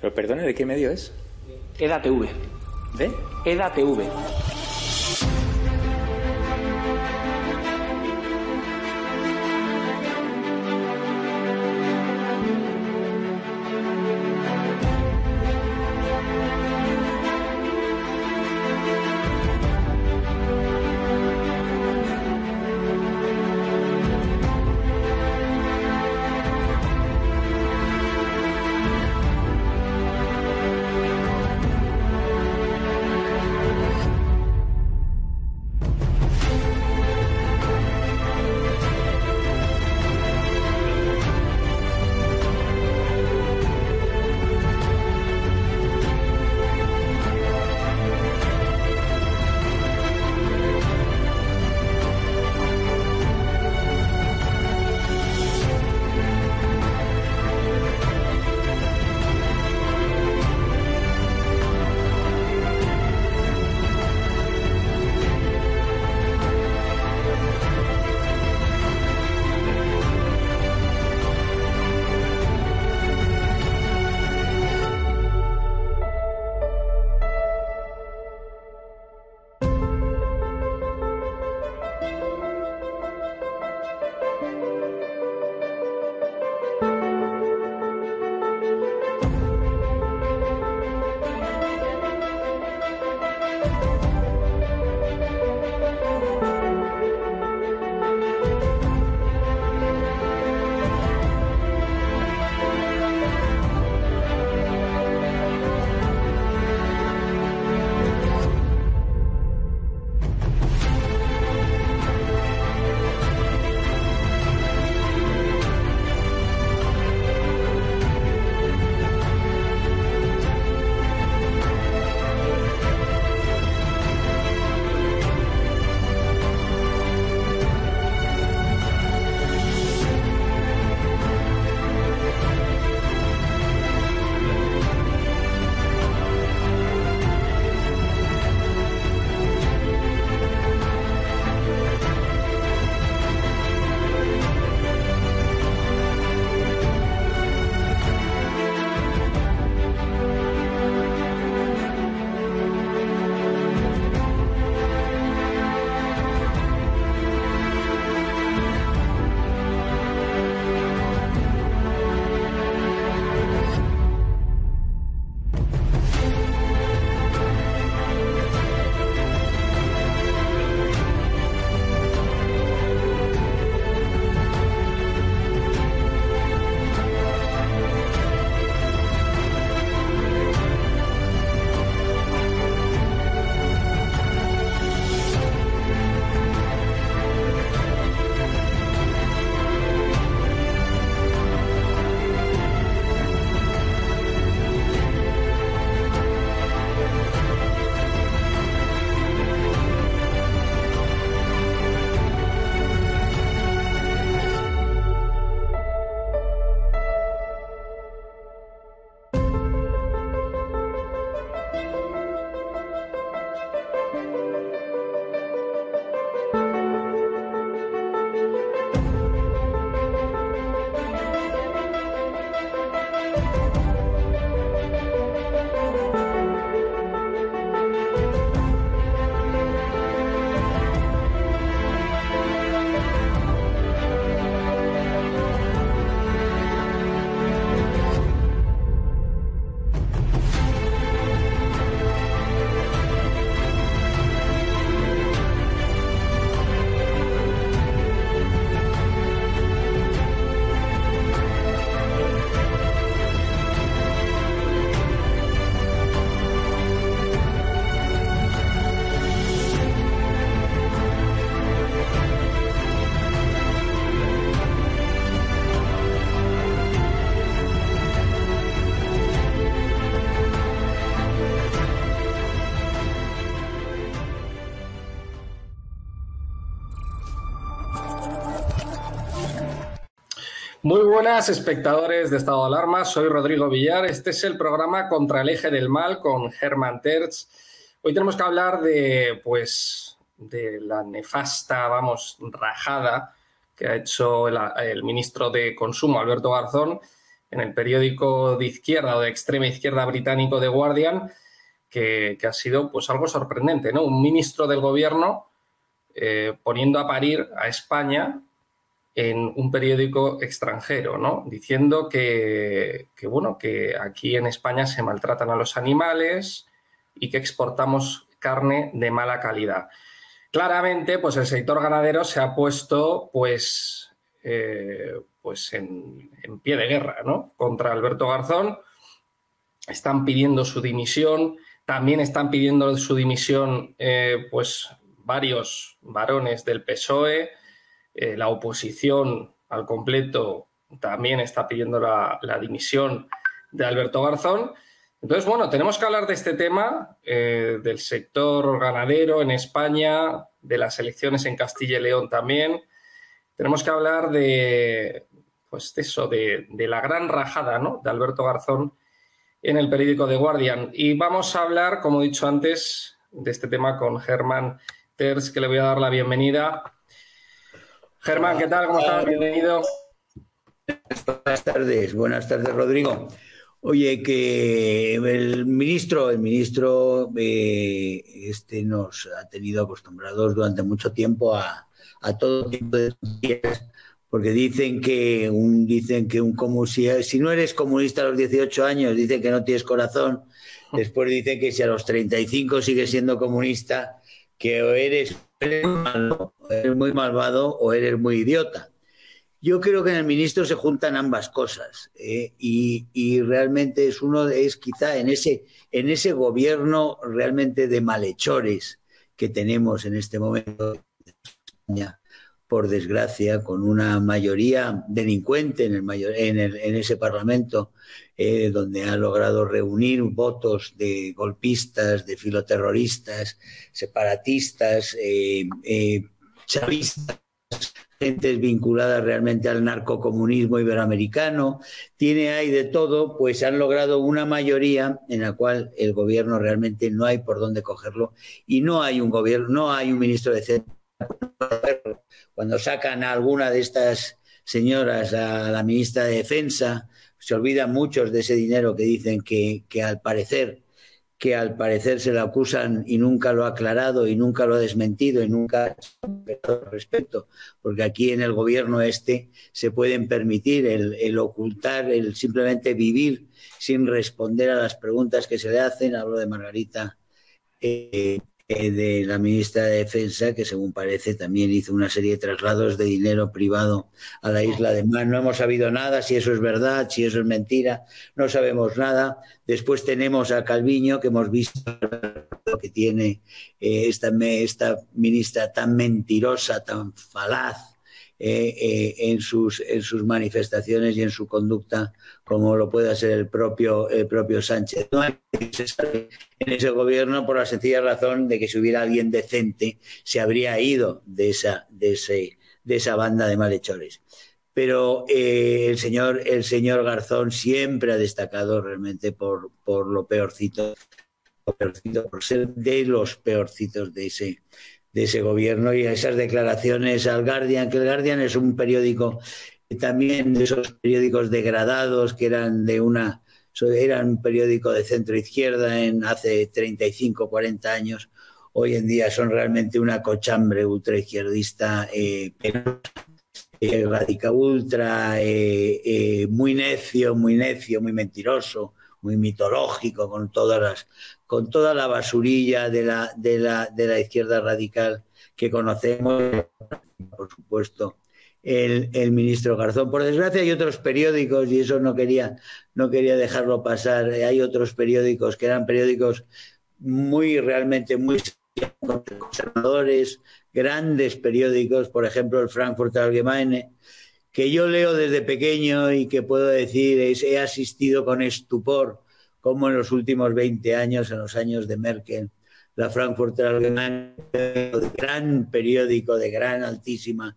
Pero perdone, ¿de qué medio es? EDATV. ¿De? EDATV. Muy buenas espectadores de Estado de Alarma, soy Rodrigo Villar. Este es el programa Contra el Eje del Mal con Germán Terz. Hoy tenemos que hablar de, pues, de la nefasta, vamos, rajada que ha hecho el, ministro de Consumo, Alberto Garzón, en el periódico de izquierda o de extrema izquierda británico The Guardian, que, ha sido pues algo sorprendente, ¿no? Un ministro del gobierno eh, poniendo a parir a España en un periódico extranjero, ¿no? Diciendo que, bueno, que aquí en España se maltratan a los animales y que exportamos carne de mala calidad. Claramente, pues el sector ganadero se ha puesto, pues, eh, pues en, pie de guerra, ¿no? Contra Alberto Garzón. Están pidiendo su dimisión. También están pidiendo su dimisión, eh, pues, varios varones del PSOE. Eh, la oposición al completo también está pidiendo la, dimisión de Alberto Garzón. Entonces, bueno, tenemos que hablar de este tema, eh, del sector ganadero en España, de las elecciones en Castilla y León también. Tenemos que hablar de, pues eso, de, la gran rajada ¿no? de Alberto Garzón en el periódico The Guardian. Y vamos a hablar, como he dicho antes, de este tema con Germán Terz, que le voy a dar la bienvenida. Germán, ¿qué tal? ¿Cómo estás? Bienvenido. Buenas tardes, buenas tardes, Rodrigo. Oye, que el ministro, el ministro eh, este nos ha tenido acostumbrados durante mucho tiempo a, todo tipo de porque dicen que un dicen que un comunista, si no eres comunista a los 18 años, dicen que no tienes corazón. Después dicen que si a los 35 sigues siendo comunista, que o eres eres muy malvado o eres muy idiota. Yo creo que en el ministro se juntan ambas cosas eh, y, realmente es uno es quizá en ese en ese gobierno realmente de malhechores que tenemos en este momento en por desgracia, con una mayoría delincuente en, el en, ese Parlamento, eh, donde ha logrado reunir votos de golpistas, de filoterroristas, separatistas, eh, eh, chavistas, gentes vinculadas realmente al narcocomunismo iberoamericano, tiene ahí de todo, pues han logrado una mayoría en la cual el gobierno realmente no hay por dónde cogerlo y no hay un gobierno, no hay un ministro de centro cuando sacan a alguna de estas señoras a la ministra de Defensa, se olvidan muchos de ese dinero que dicen que, al parecer que al parecer se le acusan y nunca lo ha aclarado y nunca lo ha desmentido y nunca ha respecto, porque aquí en el gobierno este se pueden permitir el, ocultar, el simplemente vivir sin responder a las preguntas que se le hacen. Hablo de Margarita eh, eh, de la ministra de Defensa, que según parece también hizo una serie de traslados de dinero privado a la isla de Man. No hemos sabido nada, si eso es verdad, si eso es mentira, no sabemos nada. Después tenemos a Calviño, que hemos visto que tiene eh, esta, esta ministra tan mentirosa, tan falaz, eh, en, sus, en sus manifestaciones y en su conducta, como lo puede ser el propio, el propio Sánchez. No hay en ese gobierno por la sencilla razón de que si hubiera alguien decente, se habría ido de esa, de ese, de esa banda de malhechores pero eh, el señor el señor Garzón siempre ha destacado realmente por, por lo peorcito, peorcito, por ser de los peorcitos de ese de ese gobierno y esas declaraciones al Guardian, que el Guardian es un periódico también de esos periódicos degradados que eran de una eran un periódico de centro izquierda en hace 35, 40 años. Hoy en día son realmente una cochambre ultraizquierdista, eh, eh, radica ultra, eh, eh, muy necio, muy necio, muy mentiroso, muy mitológico, con todas las, con toda la basurilla de la, de la, de la izquierda radical que conocemos, por supuesto, el, ministro Garzón. Por desgracia hay otros periódicos, y eso no quería, no quería dejarlo pasar, hay otros periódicos que eran periódicos muy realmente muy conservadores, grandes periódicos, por ejemplo el Frankfurter Allgemeine, que yo leo desde pequeño y que puedo decir es, he asistido con estupor como en los últimos 20 años, en los años de Merkel, la Frankfurter Allgemeine, gran periódico de gran altísima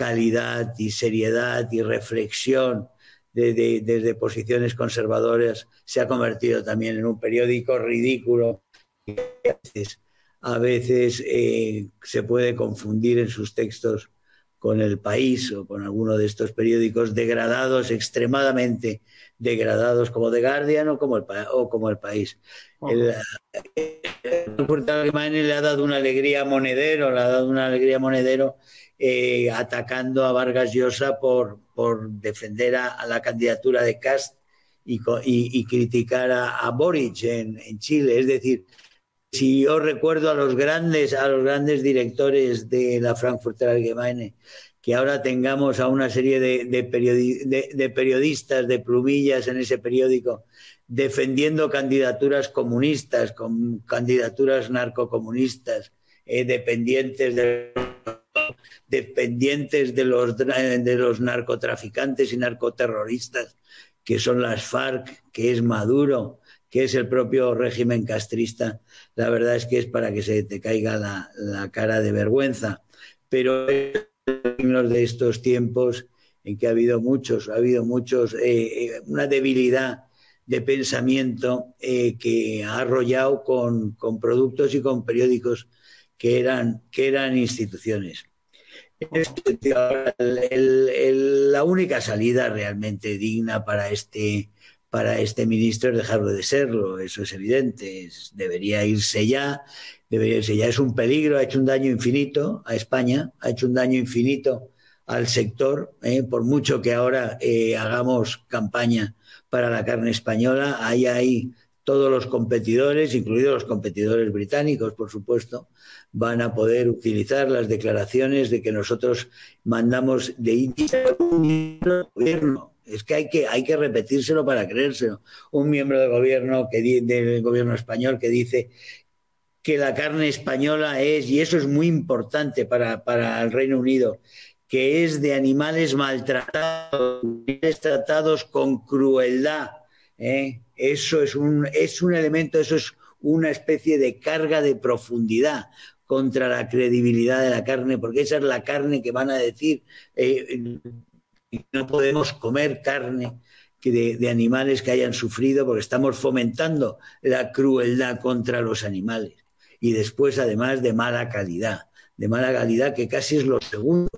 calidad y seriedad y reflexión desde de, de posiciones conservadoras se ha convertido también en un periódico ridículo a veces, a veces eh, se puede confundir en sus textos con el país o con alguno de estos periódicos degradados, extremadamente degradados, como The Guardian o como el, o como el país. Oh. El, el le ha dado una alegría Monedero, le ha dado una alegría Monedero eh, atacando a Vargas Llosa por, por defender a, la candidatura de Cast y, y, criticar a, Boric en, en, Chile. Es decir, si yo recuerdo a los grandes, a los grandes directores de la Frankfurter Allgemeine, que ahora tengamos a una serie de, de, periodi de, de periodistas, de plumillas en ese periódico, defendiendo candidaturas comunistas, con candidaturas narcocomunistas, eh, dependientes de dependientes de los, de los narcotraficantes y narcoterroristas, que son las FARC, que es Maduro, que es el propio régimen castrista, la verdad es que es para que se te caiga la, cara de vergüenza. Pero de estos tiempos en que ha habido muchos, ha habido muchos, eh, una debilidad de pensamiento eh, que ha arrollado con, con, productos y con periódicos que eran, que eran instituciones. La única salida realmente digna para este, para este ministro es dejarlo de serlo, eso es evidente, debería irse ya, debería irse ya, es un peligro, ha hecho un daño infinito a España, ha hecho un daño infinito al sector, eh, por mucho que ahora eh, hagamos campaña para la carne española, hay ahí todos los competidores, incluidos los competidores británicos, por supuesto, van a poder utilizar las declaraciones de que nosotros mandamos de gobierno es que hay que, hay que repetírselo para creérselo. Un miembro del gobierno, que, del gobierno español que dice que la carne española es, y eso es muy importante para, para el Reino Unido, que es de animales maltratados, tratados con crueldad. ¿eh? Eso es un, es un elemento, eso es una especie de carga de profundidad contra la credibilidad de la carne, porque esa es la carne que van a decir, eh, no podemos comer carne de, de, animales que hayan sufrido porque estamos fomentando la crueldad contra los animales. Y después, además, de mala calidad, de mala calidad que casi es lo segundo,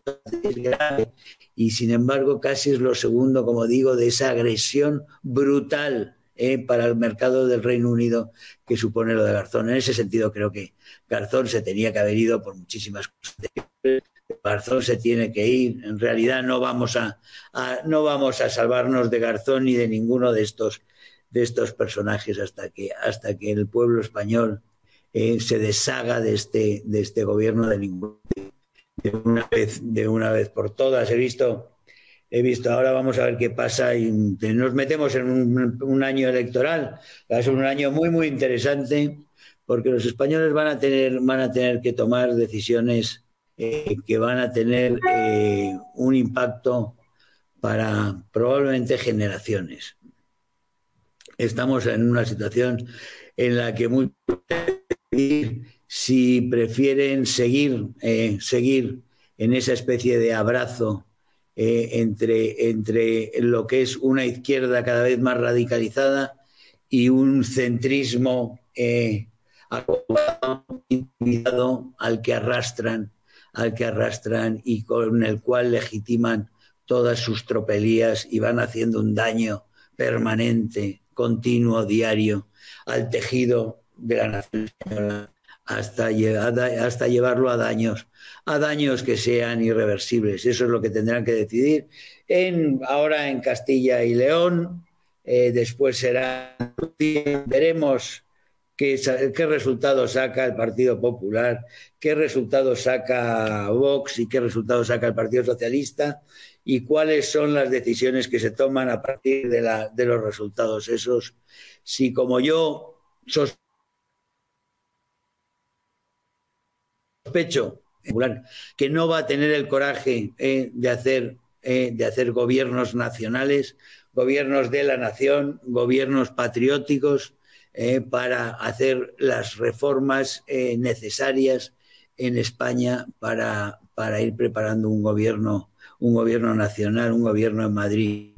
es grave, y sin embargo casi es lo segundo, como digo, de esa agresión brutal eh, para el mercado del Reino Unido que supone lo de Garzón. En ese sentido creo que Garzón se tenía que haber ido por muchísimas cosas. Garzón se tiene que ir. En realidad no vamos a, no vamos a salvarnos de Garzón ni de ninguno de estos, de estos personajes hasta que, hasta que el pueblo español eh, se deshaga de este, de este gobierno de, ningún, de, una vez, de una vez por todas. He visto, he visto, ahora vamos a ver qué pasa y nos metemos en un, año electoral. Va a ser un año muy, muy interesante porque los españoles van a tener, van a tener que tomar decisiones eh, que van a tener eh, un impacto para probablemente generaciones. Estamos en una situación en la que muchos si prefieren seguir, eh, seguir en esa especie de abrazo eh, entre, entre lo que es una izquierda cada vez más radicalizada y un centrismo eh, al que arrastran al que arrastran y con el cual legitiman todas sus tropelías y van haciendo un daño permanente, continuo, diario al tejido de la nación española hasta, llevarlo a daños, a daños que sean irreversibles. Eso es lo que tendrán que decidir ahora en Castilla y León. Eh, después será, veremos qué, qué resultado saca el Partido Popular, qué resultado saca Vox y qué resultado saca el Partido Socialista y cuáles son las decisiones que se toman a partir de, la, de los resultados esos. Si como yo sospecho que no va a tener el coraje eh, de, hacer, eh, de hacer gobiernos nacionales, gobiernos de la nación, gobiernos patrióticos, eh, para hacer las reformas necesarias en España para, para ir preparando un gobierno un gobierno nacional, un gobierno en Madrid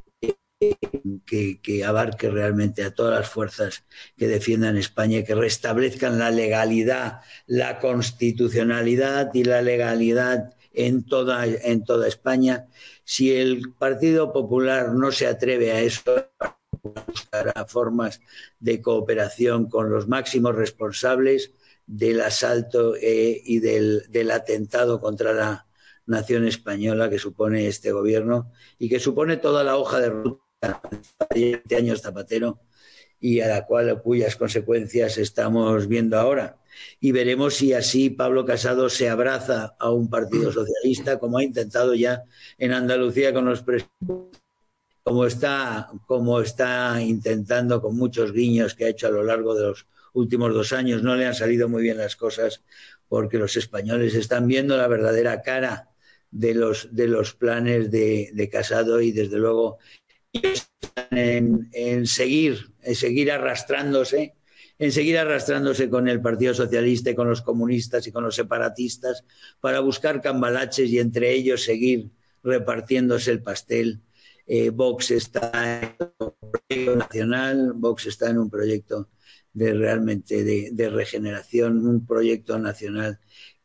que, que, abarque realmente a todas las fuerzas que defiendan España y que restablezcan la legalidad, la constitucionalidad y la legalidad en toda, en toda España. Si el Partido Popular no se atreve a eso, buscará formas de cooperación con los máximos responsables del asalto eh, y del, del atentado contra la nación española que supone este gobierno y que supone toda la hoja de ruta de años Zapatero y a la cual cuyas consecuencias estamos viendo ahora. Y veremos si así Pablo Casado se abraza a un partido socialista, como ha intentado ya en Andalucía con los presidentes como está, como está intentando con muchos guiños que ha hecho a lo largo de los últimos dos años. No le han salido muy bien las cosas porque los españoles están viendo la verdadera cara de los, de los planes de, de Casado y desde luego en, seguir, en seguir arrastrándose, en seguir arrastrándose con el Partido Socialista y con los comunistas y con los separatistas para buscar cambalaches y entre ellos seguir repartiéndose el pastel. Eh, Vox está en un proyecto nacional, Vox está en un proyecto de realmente de, regeneración, un proyecto nacional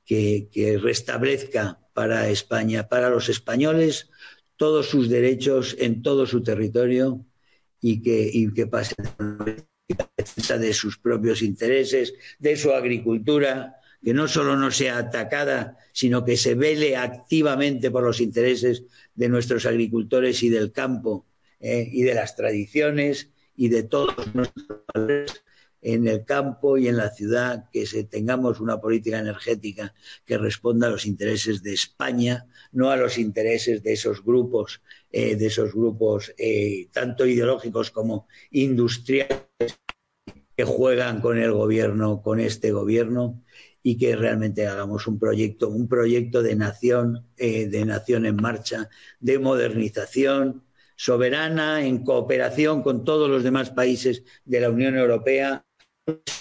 que restablezca para España, para los españoles, todos sus derechos en todo su territorio y que, y que pase de sus propios intereses, de su agricultura, que no solo no sea atacada, sino que se vele activamente por los intereses de nuestros agricultores y del campo eh, y de las tradiciones y de todos nuestros valores en el campo y en la ciudad, que tengamos una política energética que responda a los intereses de España, no a los intereses de esos grupos, eh, de esos grupos eh, tanto ideológicos como industriales que juegan con el gobierno, con este gobierno, y que realmente hagamos un proyecto, un proyecto de nación, eh, de nación en marcha, de modernización soberana, en cooperación con todos los demás países de la Unión Europea,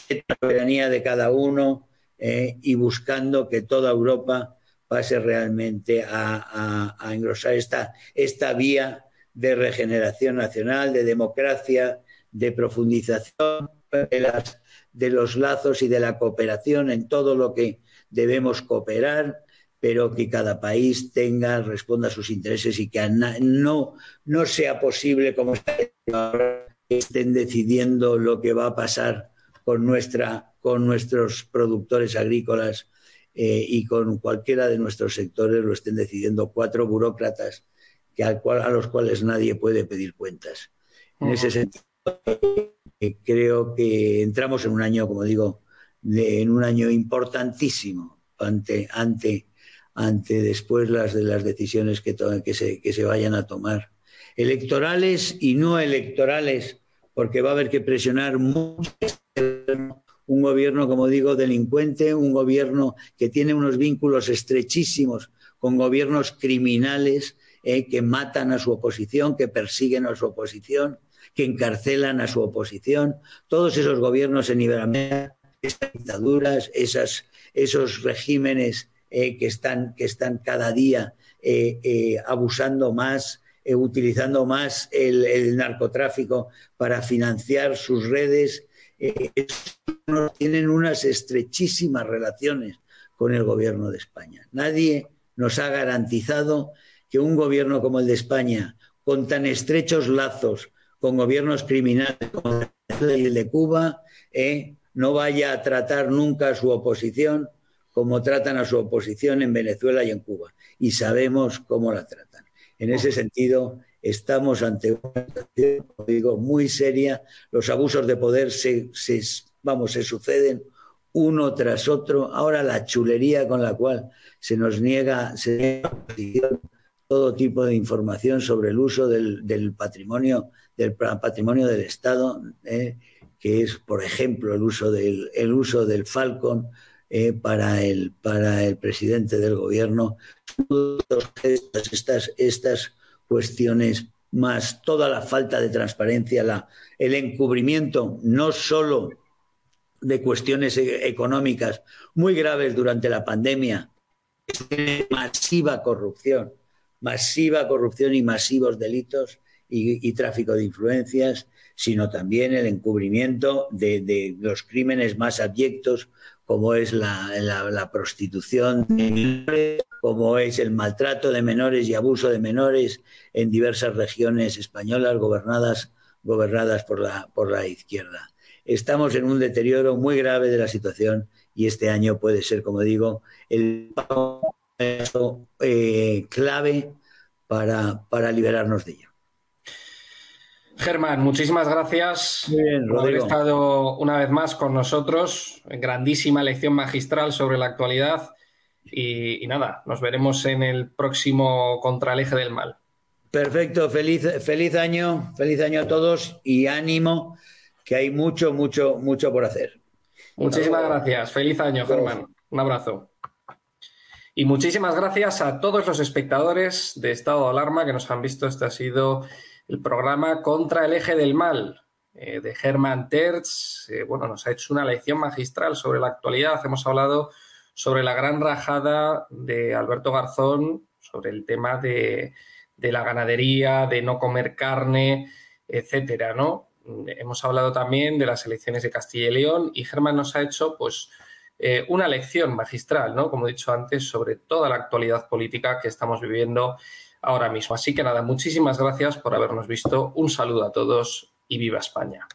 la soberanía de cada uno eh, y buscando que toda Europa pase realmente a, engrosar esta, esta vía de regeneración nacional, de democracia, de profundización de los lazos y de la cooperación en todo lo que debemos cooperar, pero que cada país tenga, responda a sus intereses y que no, no sea posible, como ahora, que estén decidiendo lo que va a pasar con, nuestra, con nuestros productores agrícolas eh, y con cualquiera de nuestros sectores lo estén decidiendo cuatro burócratas que al cual, a los cuales nadie puede pedir cuentas. Uh -huh. En ese sentido, eh, creo que entramos en un año, como digo, de, en un año importantísimo ante, ante, ante después las de las decisiones que, to que, se, que se vayan a tomar, electorales y no electorales, porque va a haber que presionar mucho un gobierno, como digo, delincuente, un gobierno que tiene unos vínculos estrechísimos con gobiernos criminales eh, que matan a su oposición, que persiguen a su oposición, que encarcelan a su oposición. Todos esos gobiernos en Iberoamérica, esas dictaduras, esos regímenes eh, que, están, que están cada día eh, abusando más, utilizando más el, el narcotráfico para financiar sus redes eh, tienen unas estrechísimas relaciones con el gobierno de España. Nadie nos ha garantizado que un gobierno como el de España, con tan estrechos lazos con gobiernos criminales como el de Cuba, eh, no vaya a tratar nunca a su oposición como tratan a su oposición en Venezuela y en Cuba. Y sabemos cómo la tratan. En ese sentido, estamos ante una situación, digo, muy seria. Los abusos de poder se, se, vamos, se suceden uno tras otro. Ahora la chulería con la cual se nos niega, se niega todo tipo de información sobre el uso del, del patrimonio, del patrimonio del Estado, eh, que es, por ejemplo, el uso del, el uso del Falcon eh, para, el, para el presidente del gobierno. Estas, estas, estas cuestiones, más toda la falta de transparencia, la, el encubrimiento no solo de cuestiones económicas muy graves durante la pandemia, masiva corrupción masiva corrupción y masivos delitos y, tráfico de influencias, sino también el encubrimiento de, los crímenes más abyectos, como es la, prostitución de menores, como es el maltrato de menores y abuso de menores en diversas regiones españolas gobernadas, gobernadas por, la, por la izquierda. Estamos en un deterioro muy grave de la situación y este año puede ser, como digo, el paso eh, clave para, para liberarnos de ello. Germán, muchísimas gracias por haber estado una vez más con nosotros. Grandísima lección magistral sobre la actualidad. Y, nada, nos veremos en el próximo Contra el Eje del Mal. Perfecto, feliz, feliz año, feliz año a todos y ánimo, que hay mucho, mucho, mucho por hacer. Muchísimas gracias. Feliz año, Germán. Un abrazo. Y muchísimas gracias a todos los espectadores de Estado de Alarma que nos han visto. Este ha sido el programa Contra el Eje del Mal eh, de Germán Terz. Eh, bueno, nos ha hecho una lección magistral sobre la actualidad. Hemos hablado sobre la gran rajada de Alberto Garzón, sobre el tema de, de la ganadería, de no comer carne, etcétera, ¿no? Hemos hablado también de las elecciones de Castilla y León y Germán nos ha hecho, pues, eh, una lección magistral, ¿no? Como he dicho antes, sobre toda la actualidad política que estamos viviendo ahora mismo. Así que nada, muchísimas gracias por habernos visto. Un saludo a todos y viva España.